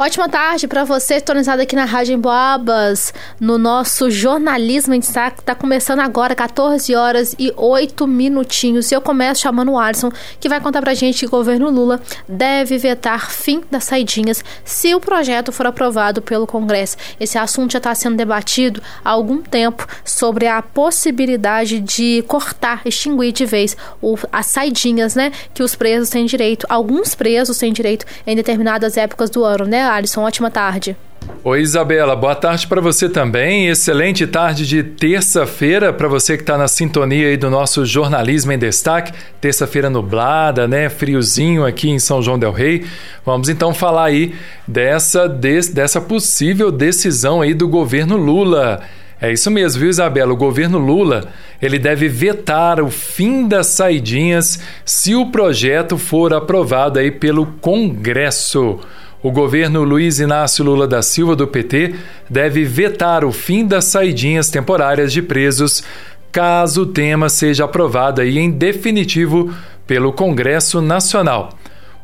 Ótima tarde para você, sintonizado aqui na Rádio Emboabas, no nosso Jornalismo em Destaque. Tá começando agora, 14 horas e 8 minutinhos. E eu começo chamando o Alisson, que vai contar pra gente que o governo Lula deve vetar fim das saidinhas se o projeto for aprovado pelo Congresso. Esse assunto já está sendo debatido há algum tempo sobre a possibilidade de cortar, extinguir de vez o, as saidinhas, né? Que os presos têm direito, alguns presos têm direito em determinadas épocas do ano, né? Alisson? Ótima tarde. Oi, Isabela. Boa tarde para você também. Excelente tarde de terça-feira para você que está na sintonia aí do nosso jornalismo em destaque. Terça-feira nublada, né? Friozinho aqui em São João del Rei. Vamos então falar aí dessa, des, dessa possível decisão aí do governo Lula. É isso mesmo, viu, Isabela? O governo Lula ele deve vetar o fim das saidinhas se o projeto for aprovado aí pelo Congresso. O governo Luiz Inácio Lula da Silva do PT deve vetar o fim das saidinhas temporárias de presos, caso o tema seja aprovado aí em definitivo pelo Congresso Nacional.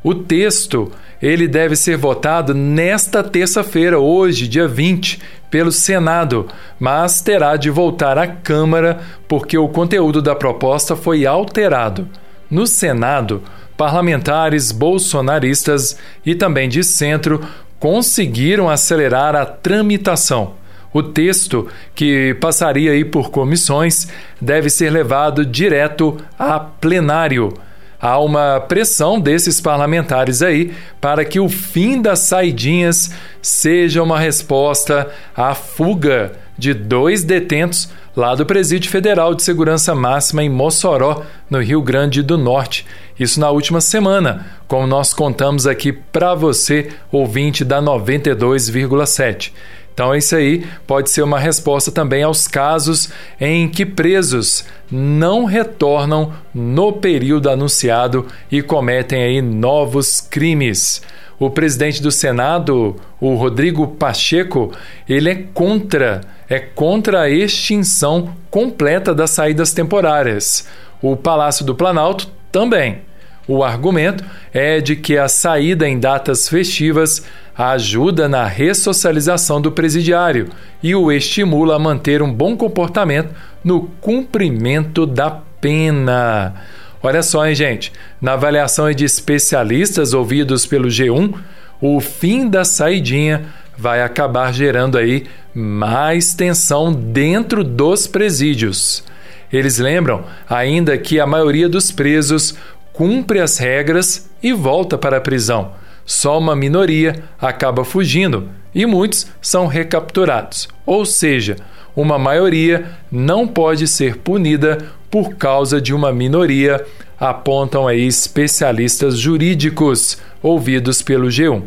O texto ele deve ser votado nesta terça-feira, hoje, dia 20, pelo Senado, mas terá de voltar à Câmara porque o conteúdo da proposta foi alterado. No Senado, parlamentares bolsonaristas e também de centro conseguiram acelerar a tramitação. O texto, que passaria aí por comissões, deve ser levado direto a plenário. Há uma pressão desses parlamentares aí para que o fim das saidinhas seja uma resposta à fuga de dois detentos lá do Presídio Federal de Segurança Máxima em Mossoró, no Rio Grande do Norte. Isso na última semana, como nós contamos aqui para você, ouvinte da 92,7. Então, isso aí pode ser uma resposta também aos casos em que presos não retornam no período anunciado e cometem aí novos crimes. O presidente do Senado, o Rodrigo Pacheco, ele é contra, é contra a extinção completa das saídas temporárias. O Palácio do Planalto também. O argumento é de que a saída em datas festivas ajuda na ressocialização do presidiário e o estimula a manter um bom comportamento no cumprimento da pena. Olha só, hein, gente? Na avaliação de especialistas ouvidos pelo G1, o fim da saidinha vai acabar gerando aí mais tensão dentro dos presídios. Eles lembram ainda que a maioria dos presos cumpre as regras e volta para a prisão. Só uma minoria acaba fugindo e muitos são recapturados. Ou seja, uma maioria não pode ser punida por causa de uma minoria, apontam aí especialistas jurídicos ouvidos pelo G1.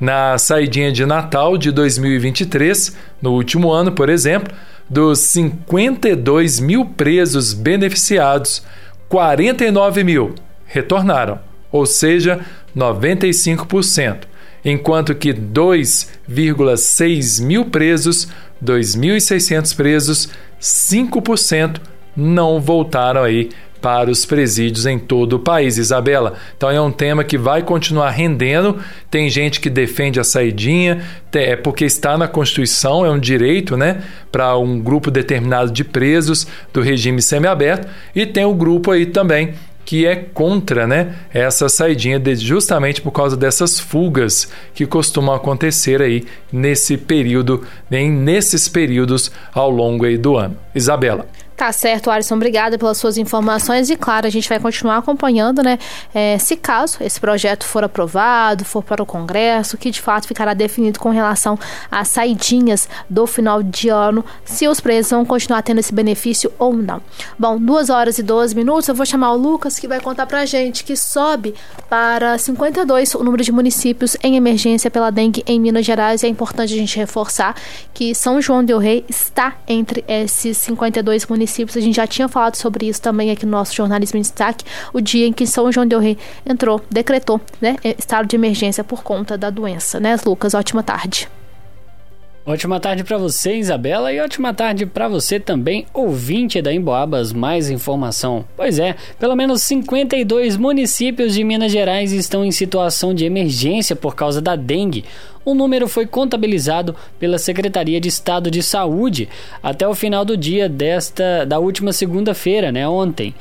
Na saidinha de Natal de 2023, no último ano, por exemplo, dos 52 mil presos beneficiados, 49 mil retornaram, ou seja, 95%, enquanto que 2,6 mil presos, 2.600 presos, 5% não voltaram aí para os presídios em todo o país, Isabela. Então é um tema que vai continuar rendendo. Tem gente que defende a saidinha, é porque está na Constituição, é um direito, né, para um grupo determinado de presos do regime semiaberto, e tem o grupo aí também que é contra né, essa saidinha justamente por causa dessas fugas que costumam acontecer aí nesse período, nem nesses períodos ao longo aí do ano. Isabela. Tá certo, Alisson. Obrigada pelas suas informações. E claro, a gente vai continuar acompanhando, né? É, se caso esse projeto for aprovado, for para o Congresso, que de fato ficará definido com relação às saidinhas do final de ano, se os presos vão continuar tendo esse benefício ou não. Bom, duas horas e 12 minutos. Eu vou chamar o Lucas, que vai contar pra gente que sobe para 52 o número de municípios em emergência pela dengue em Minas Gerais. E é importante a gente reforçar que São João Del Rei está entre esses 52 municípios municípios. A gente já tinha falado sobre isso também aqui no nosso jornalismo em destaque, o dia em que São João del Rei entrou, decretou, né, estado de emergência por conta da doença, né, Lucas? Ótima tarde. Ótima tarde para você, Isabela, e ótima tarde para você também, ouvinte da Emboabas Mais Informação. Pois é, pelo menos 52 municípios de Minas Gerais estão em situação de emergência por causa da dengue. O número foi contabilizado pela Secretaria de Estado de Saúde até o final do dia desta da última segunda-feira, né, ontem.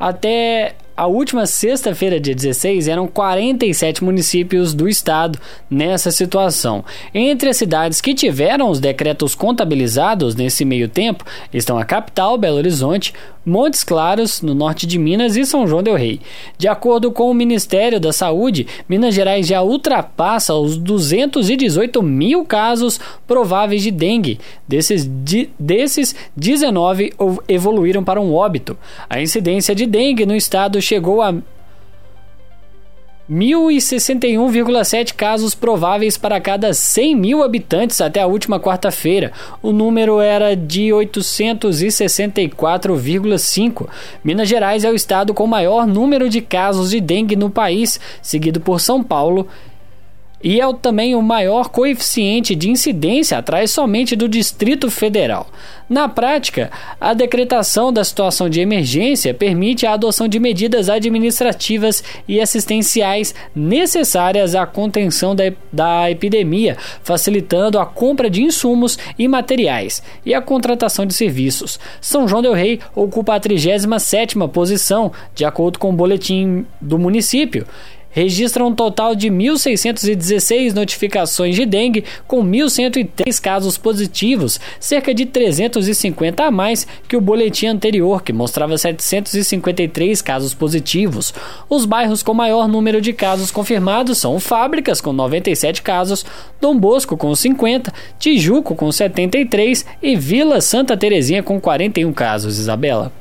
Até a última sexta-feira, dia 16, eram 47 municípios do estado nessa situação. Entre as cidades que tiveram os decretos contabilizados nesse meio tempo estão a capital, Belo Horizonte, Montes Claros, no norte de Minas, e São João Del Rei. De acordo com o Ministério da Saúde, Minas Gerais já ultrapassa os 218 mil casos prováveis de dengue. Desses, de, desses 19 evoluíram para um óbito. A incidência de dengue no estado chegou a 1.061,7 casos prováveis para cada 100 mil habitantes até a última quarta-feira. O número era de 864,5. Minas Gerais é o estado com maior número de casos de dengue no país, seguido por São Paulo e é também o maior coeficiente de incidência atrás somente do Distrito Federal. Na prática, a decretação da situação de emergência permite a adoção de medidas administrativas e assistenciais necessárias à contenção da, da epidemia, facilitando a compra de insumos e materiais e a contratação de serviços. São João del Rei ocupa a 37ª posição, de acordo com o boletim do município registra um total de 1.616 notificações de dengue, com 1.103 casos positivos, cerca de 350 a mais que o boletim anterior, que mostrava 753 casos positivos. Os bairros com maior número de casos confirmados são Fábricas, com 97 casos, Dom Bosco, com 50, Tijuco, com 73 e Vila Santa Terezinha, com 41 casos. Isabela.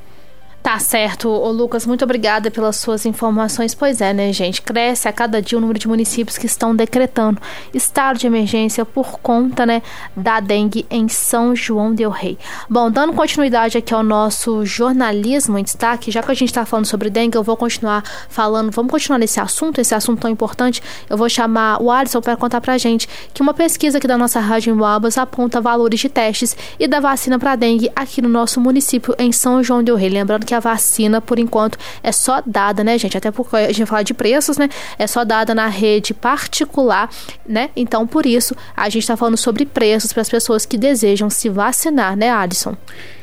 Tá certo, Ô, Lucas, muito obrigada pelas suas informações. Pois é, né, gente? Cresce a cada dia o número de municípios que estão decretando estado de emergência por conta, né, da dengue em São João del Rei. Bom, dando continuidade aqui ao nosso jornalismo em destaque, já que a gente está falando sobre dengue, eu vou continuar falando, vamos continuar nesse assunto, esse assunto tão importante. Eu vou chamar o Alisson para contar pra gente que uma pesquisa aqui da nossa rádio em Boabas aponta valores de testes e da vacina para dengue aqui no nosso município em São João del Rei. Lembrando que a vacina, por enquanto, é só dada, né, gente? Até porque a gente fala de preços, né? É só dada na rede particular, né? Então, por isso, a gente está falando sobre preços para as pessoas que desejam se vacinar, né, Alisson?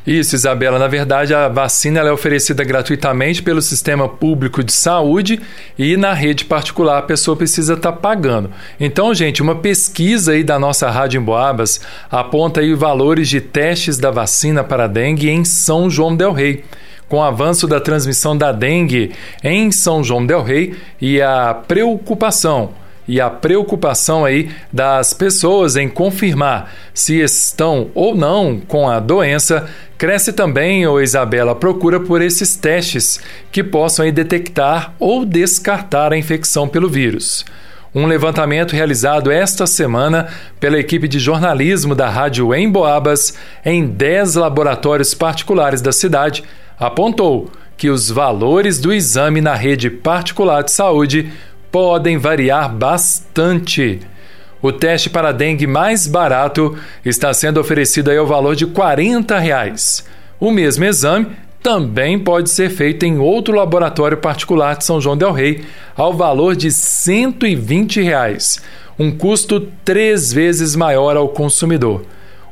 Isso, Isabela. Na verdade, a vacina é oferecida gratuitamente pelo sistema público de saúde e na rede particular a pessoa precisa estar tá pagando. Então, gente, uma pesquisa aí da nossa Rádio Emboabas aponta aí valores de testes da vacina para dengue em São João del Rei com o avanço da transmissão da dengue em São João del Rei e a preocupação e a preocupação aí das pessoas em confirmar se estão ou não com a doença, cresce também, ô Isabela, procura por esses testes que possam aí detectar ou descartar a infecção pelo vírus. Um levantamento realizado esta semana pela equipe de jornalismo da Rádio Emboabas em 10 laboratórios particulares da cidade apontou que os valores do exame na rede particular de saúde podem variar bastante. O teste para dengue mais barato está sendo oferecido ao valor de 40 reais. O mesmo exame também pode ser feito em outro laboratório particular de São João del Rei, ao valor de 120 reais, um custo três vezes maior ao consumidor.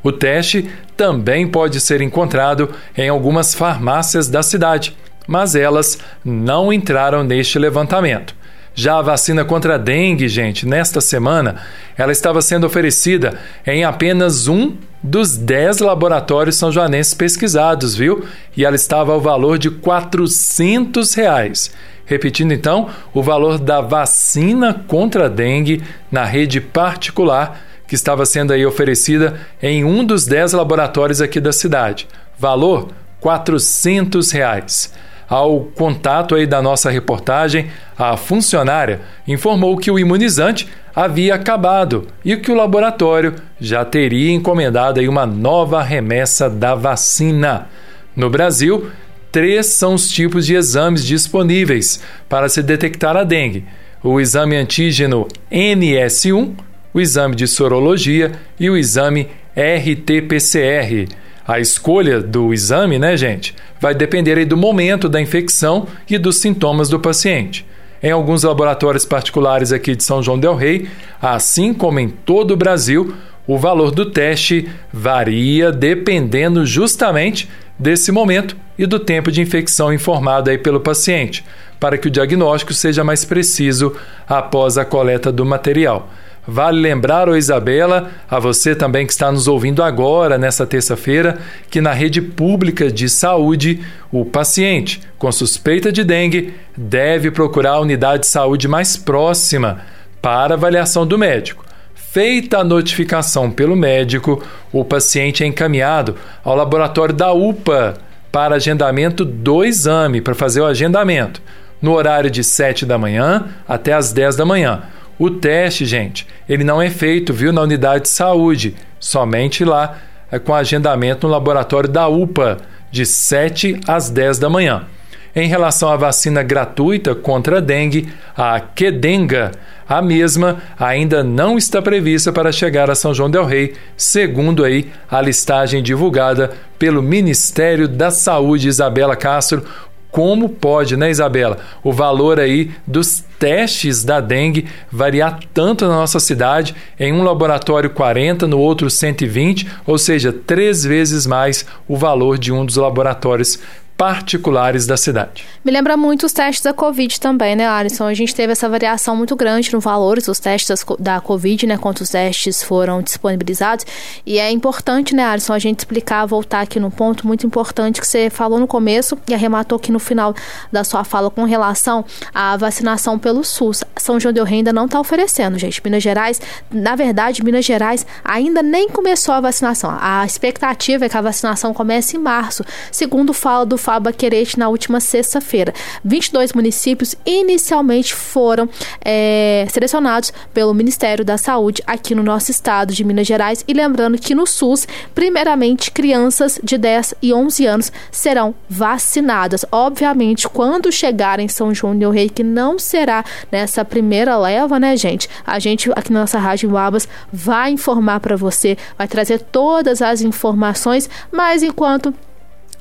O teste também pode ser encontrado em algumas farmácias da cidade, mas elas não entraram neste levantamento. Já a vacina contra a dengue, gente, nesta semana, ela estava sendo oferecida em apenas um dos 10 laboratórios são joanenses pesquisados, viu? E ela estava ao valor de 400 reais. Repetindo então, o valor da vacina contra a dengue na rede particular que estava sendo aí oferecida em um dos 10 laboratórios aqui da cidade. Valor 400 reais. Ao contato aí da nossa reportagem, a funcionária informou que o imunizante havia acabado e que o laboratório já teria encomendado aí uma nova remessa da vacina. No Brasil, três são os tipos de exames disponíveis para se detectar a dengue: o exame antígeno NS1, o exame de sorologia e o exame RT-PCR. A escolha do exame, né, gente, vai depender do momento da infecção e dos sintomas do paciente. Em alguns laboratórios particulares aqui de São João del Rei, assim como em todo o Brasil, o valor do teste varia dependendo justamente desse momento e do tempo de infecção informado aí pelo paciente, para que o diagnóstico seja mais preciso após a coleta do material. Vale lembrar, ô Isabela, a você também que está nos ouvindo agora, nessa terça-feira, que na rede pública de saúde, o paciente com suspeita de dengue deve procurar a unidade de saúde mais próxima para avaliação do médico. Feita a notificação pelo médico, o paciente é encaminhado ao laboratório da UPA para agendamento do exame, para fazer o agendamento, no horário de 7 da manhã até as 10 da manhã o teste, gente, ele não é feito, viu, na unidade de saúde, somente lá é com agendamento no laboratório da UPA, de 7 às 10 da manhã. Em relação à vacina gratuita contra a dengue, a Quedenga, a mesma ainda não está prevista para chegar a São João del Rei, segundo aí a listagem divulgada pelo Ministério da Saúde, Isabela Castro, como pode, né, Isabela, o valor aí dos testes da dengue variar tanto na nossa cidade, em um laboratório 40, no outro 120, ou seja, três vezes mais o valor de um dos laboratórios particulares da cidade. Me lembra muito os testes da Covid também, né, Alisson? A gente teve essa variação muito grande no valores dos testes da Covid, né, quantos testes foram disponibilizados. E é importante, né, Alisson, a gente explicar, voltar aqui no ponto muito importante que você falou no começo e arrematou aqui no final da sua fala com relação à vacinação pelo SUS. São João del Rei ainda não está oferecendo, gente. Minas Gerais, na verdade, Minas Gerais ainda nem começou a vacinação. A expectativa é que a vacinação comece em março, segundo fala do Faba Querete na última sexta-feira. 22 municípios inicialmente foram é, selecionados pelo Ministério da Saúde aqui no nosso estado de Minas Gerais. E lembrando que no SUS, primeiramente, crianças de 10 e 11 anos serão vacinadas. Obviamente, quando chegar em São João del Rei, que não será nessa primeira leva, né, gente? A gente aqui na nossa Rádio Babas vai informar para você, vai trazer todas as informações, mas enquanto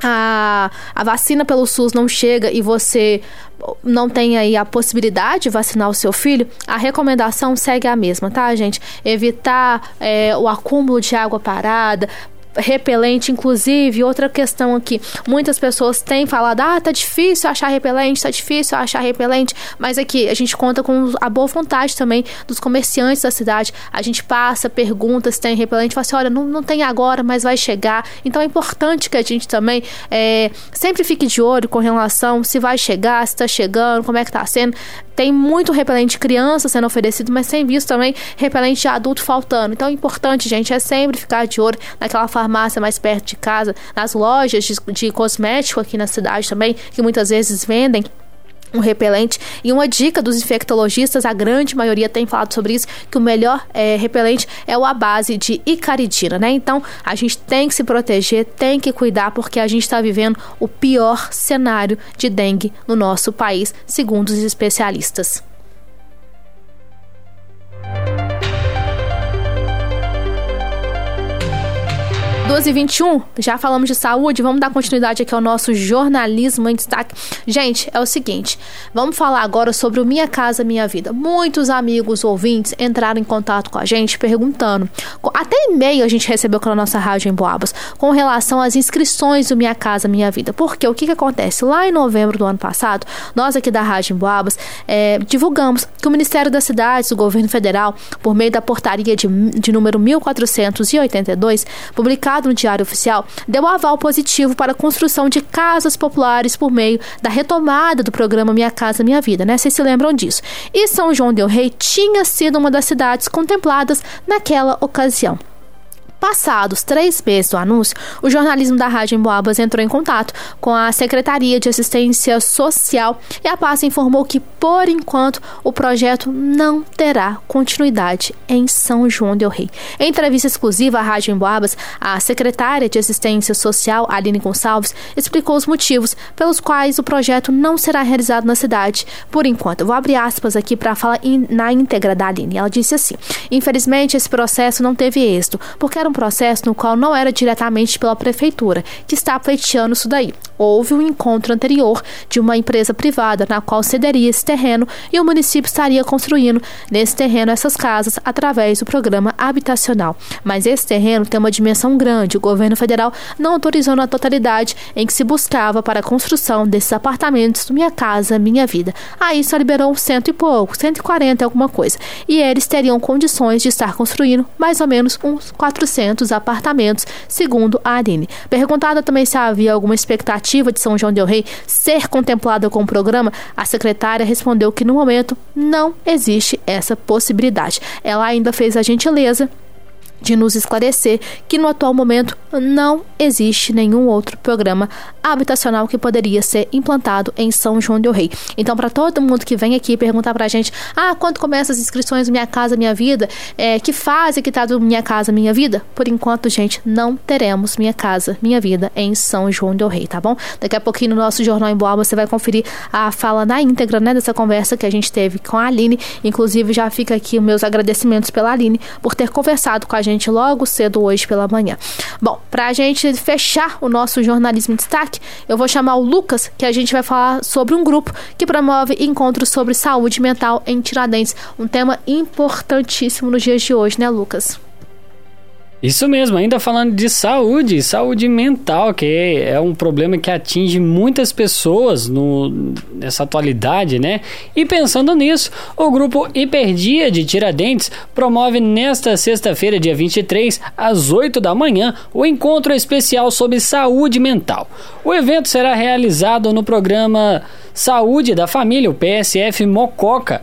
a, a vacina pelo SUS não chega e você não tem aí a possibilidade de vacinar o seu filho, a recomendação segue a mesma, tá, gente? Evitar é, o acúmulo de água parada, repelente, inclusive, outra questão aqui, muitas pessoas têm falado, ah, tá difícil achar repelente, tá difícil achar repelente, mas aqui a gente conta com a boa vontade também dos comerciantes da cidade, a gente passa, pergunta se tem repelente, fala assim, olha, não, não tem agora, mas vai chegar, então é importante que a gente também é, sempre fique de olho com relação se vai chegar, se tá chegando, como é que tá sendo, tem muito repelente criança sendo oferecido, mas sem visto também repelente de adulto faltando. Então, é importante, gente, é sempre ficar de olho naquela farmácia mais perto de casa, nas lojas de, de cosmético aqui na cidade também, que muitas vezes vendem um repelente. E uma dica dos infectologistas, a grande maioria tem falado sobre isso, que o melhor é, repelente é o à base de icaridina, né? Então, a gente tem que se proteger, tem que cuidar, porque a gente está vivendo o pior cenário de dengue no nosso país, segundo os especialistas. 12 e 21, já falamos de saúde, vamos dar continuidade aqui ao nosso jornalismo em destaque. Gente, é o seguinte, vamos falar agora sobre o Minha Casa Minha Vida. Muitos amigos ouvintes entraram em contato com a gente perguntando, até e-mail a gente recebeu pela nossa rádio em Boabas, com relação às inscrições do Minha Casa Minha Vida. Porque o que, que acontece? Lá em novembro do ano passado, nós aqui da rádio em Boabas é, divulgamos que o Ministério das Cidades, o governo federal, por meio da portaria de, de número 1482, publicado no Diário Oficial, deu aval positivo para a construção de casas populares por meio da retomada do programa Minha Casa Minha Vida, né? Vocês se lembram disso? E São João del Rei tinha sido uma das cidades contempladas naquela ocasião. Passados três meses do anúncio, o jornalismo da Rádio Emboabas entrou em contato com a Secretaria de Assistência Social e a pasta informou que, por enquanto, o projeto não terá continuidade em São João del Rei. Em entrevista exclusiva à Rádio Emboabas, a secretária de Assistência Social, Aline Gonçalves, explicou os motivos pelos quais o projeto não será realizado na cidade. Por enquanto, eu vou abrir aspas aqui para falar na íntegra da Aline. Ela disse assim: Infelizmente, esse processo não teve êxito, porque era um processo no qual não era diretamente pela prefeitura, que está pleiteando isso daí. Houve um encontro anterior de uma empresa privada na qual cederia esse terreno e o município estaria construindo nesse terreno essas casas através do programa habitacional. Mas esse terreno tem uma dimensão grande, o governo federal não autorizou na totalidade em que se buscava para a construção desses apartamentos Minha Casa Minha Vida. Aí só liberou cento e pouco, 140 alguma coisa. E eles teriam condições de estar construindo mais ou menos uns 400 apartamentos, segundo a Aline. Perguntada também se havia alguma expectativa de São João del Rei ser contemplada com o programa, a secretária respondeu que no momento não existe essa possibilidade. Ela ainda fez a gentileza de nos esclarecer que no atual momento não existe nenhum outro programa habitacional que poderia ser implantado em São João del Rei. Então, para todo mundo que vem aqui perguntar para a gente, ah, quando começam as inscrições Minha Casa Minha Vida, é, que fase que tá do Minha Casa Minha Vida? Por enquanto, gente, não teremos Minha Casa Minha Vida em São João del Rei, tá bom? Daqui a pouquinho no nosso Jornal em Boa você vai conferir a fala na íntegra, né, dessa conversa que a gente teve com a Aline. Inclusive, já fica aqui meus agradecimentos pela Aline por ter conversado com a gente logo cedo hoje pela manhã. Bom, para a gente fechar o nosso jornalismo em destaque, eu vou chamar o Lucas, que a gente vai falar sobre um grupo que promove encontros sobre saúde mental em Tiradentes. Um tema importantíssimo nos dias de hoje, né, Lucas? Isso mesmo, ainda falando de saúde, saúde mental, que é um problema que atinge muitas pessoas no, nessa atualidade, né? E pensando nisso, o grupo Hiperdia de Tiradentes promove nesta sexta-feira, dia 23, às 8 da manhã, o encontro especial sobre saúde mental. O evento será realizado no programa Saúde da Família, o PSF Mococa,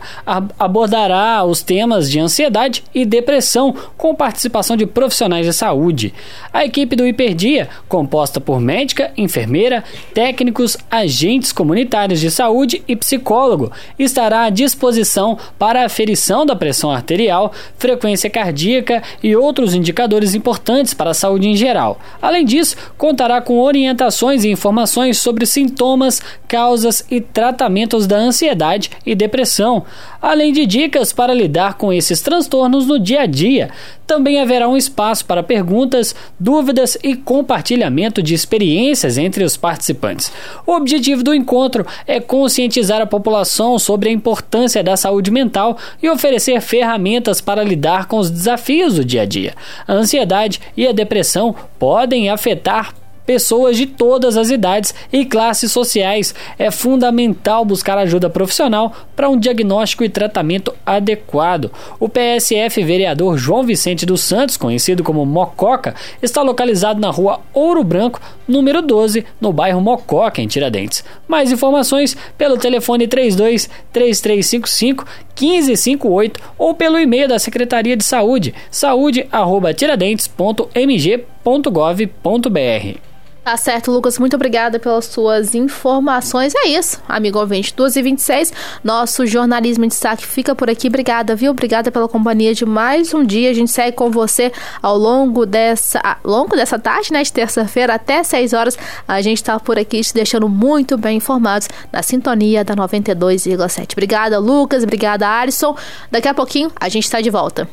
abordará os temas de ansiedade e depressão com participação de profissionais de saúde. A equipe do Hiperdia, composta por médica, enfermeira, técnicos, agentes comunitários de saúde e psicólogo, estará à disposição para a aferição da pressão arterial, frequência cardíaca e outros indicadores importantes para a saúde em geral. Além disso, contará com orientações e informações sobre sintomas, causas e tratamentos da ansiedade e depressão, além de dicas para lidar com esses transtornos no dia a dia. Também haverá um espaço para perguntas, dúvidas e compartilhamento de experiências entre os participantes. O objetivo do encontro é conscientizar a população sobre a importância da saúde mental e oferecer ferramentas para lidar com os desafios do dia a dia. A ansiedade e a depressão podem afetar pessoas de todas as idades e classes sociais. É fundamental buscar ajuda profissional para um diagnóstico e tratamento adequado. O PSF vereador João Vicente dos Santos, conhecido como Mococa, está localizado na rua Ouro Branco, número 12, no bairro Mococa, em Tiradentes. Mais informações pelo telefone 32 3355 1558 ou pelo e-mail da Secretaria de Saúde, saúde@tiradentes.mg.gov.br. Tá certo, Lucas. Muito obrigada pelas suas informações. É isso, amigo ouvinte. 2h26, nosso jornalismo em destaque fica por aqui. Obrigada, viu? Obrigada pela companhia de mais um dia. A gente segue com você ao longo dessa, ao longo dessa tarde, né? De terça-feira até 6 horas. A gente tá por aqui te deixando muito bem informados na sintonia da 92,7. Obrigada, Lucas. Obrigada, Alisson. Daqui a pouquinho a gente está de volta.